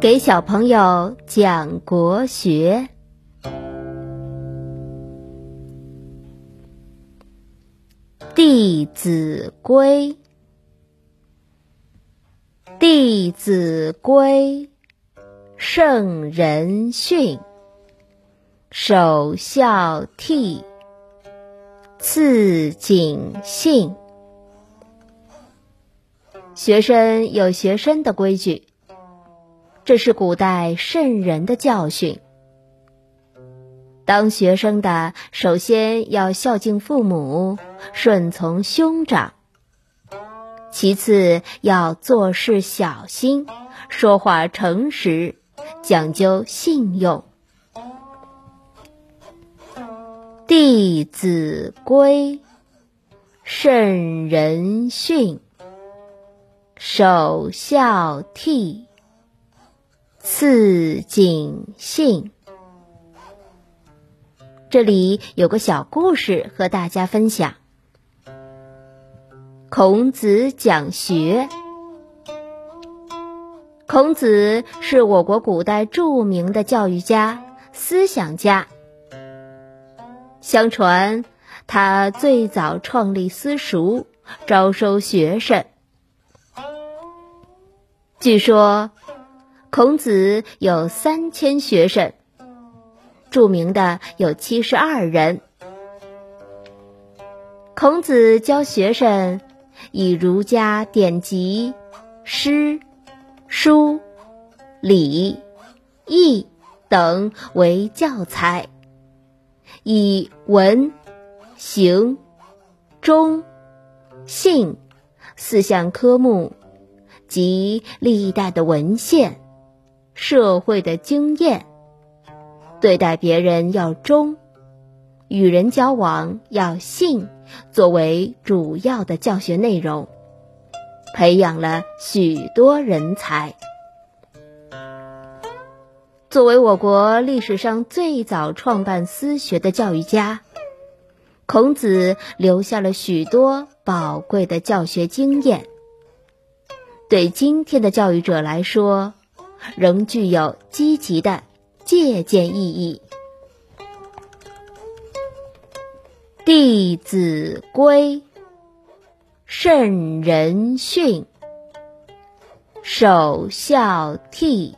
给小朋友讲国学《弟子规》。弟子规，圣人训。首孝悌，次谨信。学生有学生的规矩。这是古代圣人的教训。当学生的，首先要孝敬父母，顺从兄长；其次要做事小心，说话诚实，讲究信用。《弟子规》，圣人训，首孝悌。四谨信。这里有个小故事和大家分享。孔子讲学。孔子是我国古代著名的教育家、思想家。相传，他最早创立私塾，招收学生。据说。孔子有三千学生，著名的有七十二人。孔子教学生以儒家典籍、诗、书、礼、易等为教材，以文、行、忠、信四项科目及历代的文献。社会的经验，对待别人要忠，与人交往要信，作为主要的教学内容，培养了许多人才。作为我国历史上最早创办私学的教育家，孔子留下了许多宝贵的教学经验，对今天的教育者来说。仍具有积极的借鉴意义。《弟子规》，圣人训。首孝悌，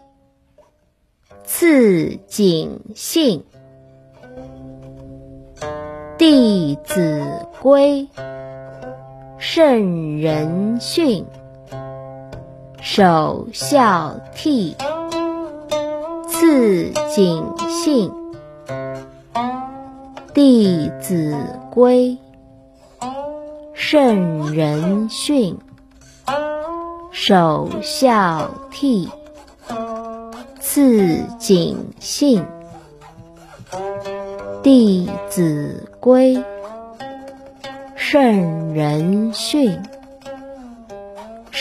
次谨信。《弟子规》，圣人训。首孝悌，次谨信。《弟子规》，圣人训。首孝悌，次谨信。《弟子规》，圣人训。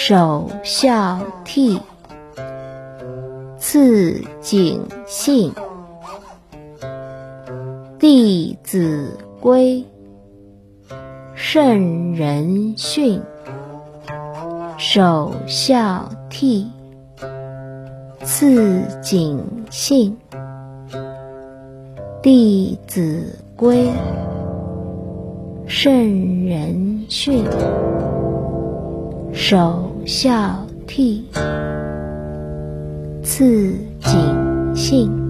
首孝悌，次谨信。《弟子规》，圣人训。首孝悌，次谨信。《弟子规》，圣人训。首孝悌，次谨信。